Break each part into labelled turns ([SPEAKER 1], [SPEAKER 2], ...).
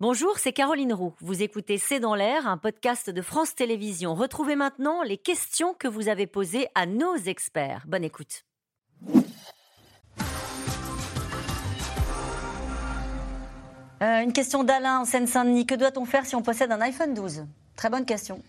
[SPEAKER 1] Bonjour, c'est Caroline Roux. Vous écoutez C'est dans l'air, un podcast de France Télévisions. Retrouvez maintenant les questions que vous avez posées à nos experts. Bonne écoute. Euh, une question d'Alain en Seine-Saint-Denis. Que doit-on faire si on possède un iPhone 12 Très bonne question.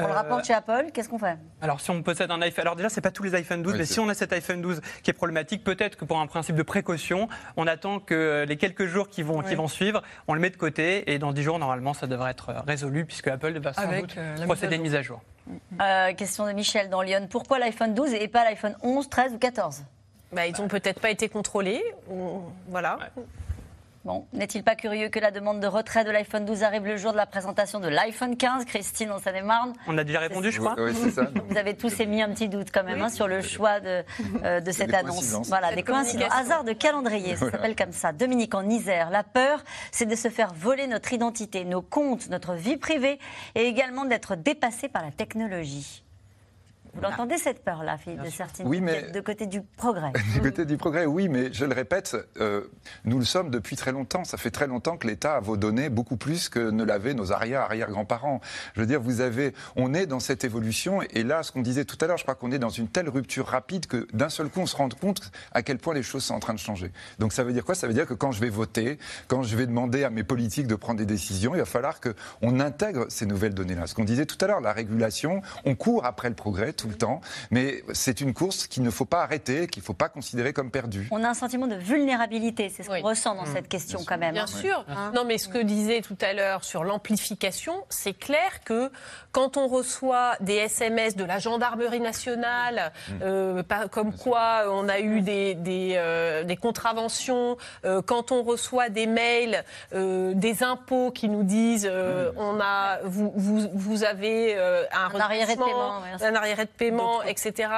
[SPEAKER 1] On le rapporte chez Apple, qu'est-ce qu'on fait?
[SPEAKER 2] Alors, si on possède un iPhone, alors déjà, c'est pas tous les iPhone 12,
[SPEAKER 3] Oui,
[SPEAKER 2] mais si on a cet iPhone 12 qui est problématique, peut-être que pour un principe de précaution, on attend que les quelques jours qui vont, qui vont suivre, on le met de côté et dans 10 jours, normalement, ça devrait être euh, résolu puisque Apple va sans
[SPEAKER 4] Avec,
[SPEAKER 2] doute
[SPEAKER 4] euh,
[SPEAKER 2] procéder
[SPEAKER 4] à
[SPEAKER 2] une mise à jour.
[SPEAKER 1] Euh, Question de Michel dans Lyon. Pourquoi l'iPhone 12 et pas l'iPhone 11, 13 ou 14
[SPEAKER 5] Bah, ils n'ont peut-être pas été contrôlés. ou- Voilà.
[SPEAKER 1] Bon, n'est-il pas curieux que la demande de retrait de l'iPhone 12 arrive le jour de la présentation de l'iPhone 15 Christine? En Seine-et-Marne.
[SPEAKER 2] On a déjà répondu, je crois.
[SPEAKER 3] Oui, c'est ça.
[SPEAKER 1] Vous avez tous émis un petit doute quand même hein, sur le choix de, euh, de cette
[SPEAKER 3] des
[SPEAKER 1] annonce.
[SPEAKER 3] coïncidences.
[SPEAKER 1] Voilà,
[SPEAKER 5] Cette
[SPEAKER 1] des coïncidences. Hasard de calendrier, ça s'appelle comme ça. Dominique en Isère, la peur, c'est de se faire voler notre identité, nos comptes, notre vie privée et également d'être dépassé par la technologie. Vous l'entendez cette peur-là, Philippe de Sertine
[SPEAKER 3] Oui, mais-
[SPEAKER 1] de côté du progrès.
[SPEAKER 3] Du côté du progrès, oui, mais je le répète, euh, nous le sommes depuis très longtemps. Ça fait très longtemps que l'État a vos données beaucoup plus que ne l'avaient nos arrière-arrière-grands-parents. Je veux dire, vous avez, on est dans cette évolution, et là, ce qu'on disait tout à l'heure, je crois qu'on est dans une telle rupture rapide que d'un seul coup, on se rend compte à quel point les choses sont en train de changer. Donc ça veut dire quoi? Ça veut dire que quand je vais voter, quand je vais demander à mes politiques de prendre des décisions, il va falloir qu'on intègre ces nouvelles données-là. Ce qu'on disait tout à l'heure, la régulation, on court après le progrès tout le temps, mais c'est une course qu'il ne faut pas arrêter, qu'il ne faut pas considérer comme perdue.
[SPEAKER 1] On a un sentiment de vulnérabilité, c'est ce qu'on
[SPEAKER 5] Oui.
[SPEAKER 1] ressent dans cette question quand même.
[SPEAKER 5] Bien
[SPEAKER 1] hein.
[SPEAKER 5] sûr. Non, mais ce que disait tout à l'heure sur l'amplification, c'est clair que quand on reçoit des SMS de la gendarmerie nationale, euh, pas- comme quoi on a eu des, des, euh, des contraventions, euh, quand on reçoit des mails euh, des impôts qui nous disent euh, on a, vous, vous, vous avez euh, un,
[SPEAKER 1] Un arriéré de paiement,
[SPEAKER 5] un arriéré de paiement, etc.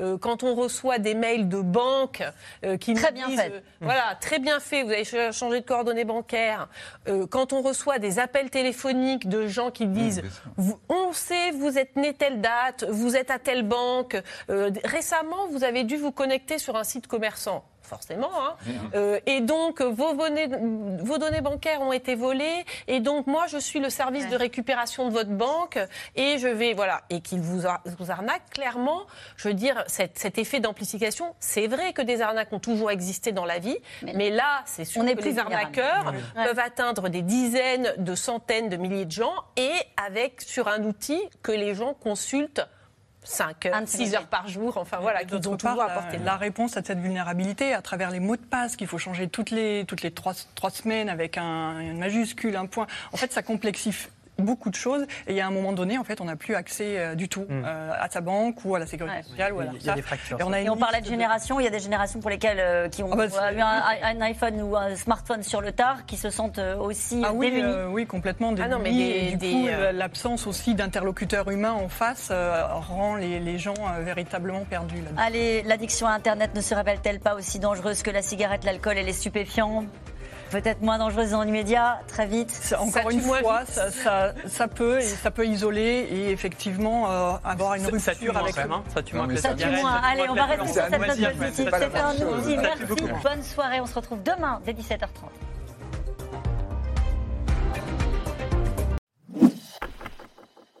[SPEAKER 5] Euh, quand on reçoit des mails de banques euh, qui
[SPEAKER 1] Très
[SPEAKER 5] nous
[SPEAKER 1] bien
[SPEAKER 5] disent,
[SPEAKER 1] fait.
[SPEAKER 5] euh, voilà, très bien fait, vous avez ch- changé de coordonnées bancaires. Quand on reçoit des appels téléphoniques de gens qui disent vous- On sait, vous êtes né telle date, vous êtes à telle banque. Récemment, vous avez dû vous connecter sur un site commerçant. Forcément. Hein. Euh, et donc, vos données, vos données bancaires ont été volées. Et donc, moi, je suis le service
[SPEAKER 1] Ouais.
[SPEAKER 5] de récupération de votre banque. Et je vais. Voilà. Et qu'ils vous, ar- vous arnaquent, clairement. Je veux dire, cet, cet effet d'amplification, c'est vrai que des arnaques ont toujours existé dans la vie.
[SPEAKER 1] Mais-
[SPEAKER 5] Mais, là, c'est sûr
[SPEAKER 1] On est
[SPEAKER 5] que
[SPEAKER 1] plus
[SPEAKER 5] les arnaqueurs
[SPEAKER 1] Ouais.
[SPEAKER 5] peuvent atteindre des dizaines, de centaines de milliers de gens. Et avec, sur un outil que les gens consultent 5
[SPEAKER 1] Un
[SPEAKER 5] heures,
[SPEAKER 1] de
[SPEAKER 5] 6
[SPEAKER 1] ces
[SPEAKER 5] heures par jour. Enfin, voilà,
[SPEAKER 4] d'autre
[SPEAKER 5] ont toujours portée
[SPEAKER 4] la, réponse à cette vulnérabilité à travers les mots de passe qu'il faut changer toutes les, toutes les trois, trois semaines avec un, une majuscule, un point. En fait, ça complexifie beaucoup de choses et il y a un moment donné, en fait, on n'a plus accès euh, du tout euh, à sa banque ou à la sécurité
[SPEAKER 1] Ouais.
[SPEAKER 4] sociale ou à
[SPEAKER 2] Il y a-
[SPEAKER 4] la
[SPEAKER 2] il y a des fractures,
[SPEAKER 4] Et on, a
[SPEAKER 1] Et
[SPEAKER 4] une
[SPEAKER 1] on parlait de génération, il y a des générations pour lesquelles euh, qui ont
[SPEAKER 4] Ah bah,
[SPEAKER 1] euh, eu un, un iPhone ou un smartphone sur le tard, qui se sentent aussi
[SPEAKER 4] Ah oui,
[SPEAKER 1] démunis.
[SPEAKER 4] euh, oui, complètement
[SPEAKER 5] Ah non, mais
[SPEAKER 4] démunis.
[SPEAKER 5] des-
[SPEAKER 4] et du
[SPEAKER 5] des,
[SPEAKER 4] coup,
[SPEAKER 5] euh,
[SPEAKER 4] l'absence aussi d'interlocuteurs humains en face euh, rend les, les gens euh, véritablement perdus. là-dedans.
[SPEAKER 1] Allez, l'addiction à Internet ne se révèle-t-elle pas aussi dangereuse que la cigarette, l'alcool et les stupéfiants? Peut-être moins dangereuse dans l'immédiat, très vite.
[SPEAKER 4] Ça, Encore une fois, ça, ça- ça peut et ça peut isoler et effectivement euh, avoir une rupture
[SPEAKER 2] ça tue
[SPEAKER 4] avec
[SPEAKER 2] quand même, hein. Ça tue moins que
[SPEAKER 1] Ça tue moins. Allez, on va rester sur cette note positive. C'était un outil. Merci. Bonne soirée. On se retrouve demain dès 17h30.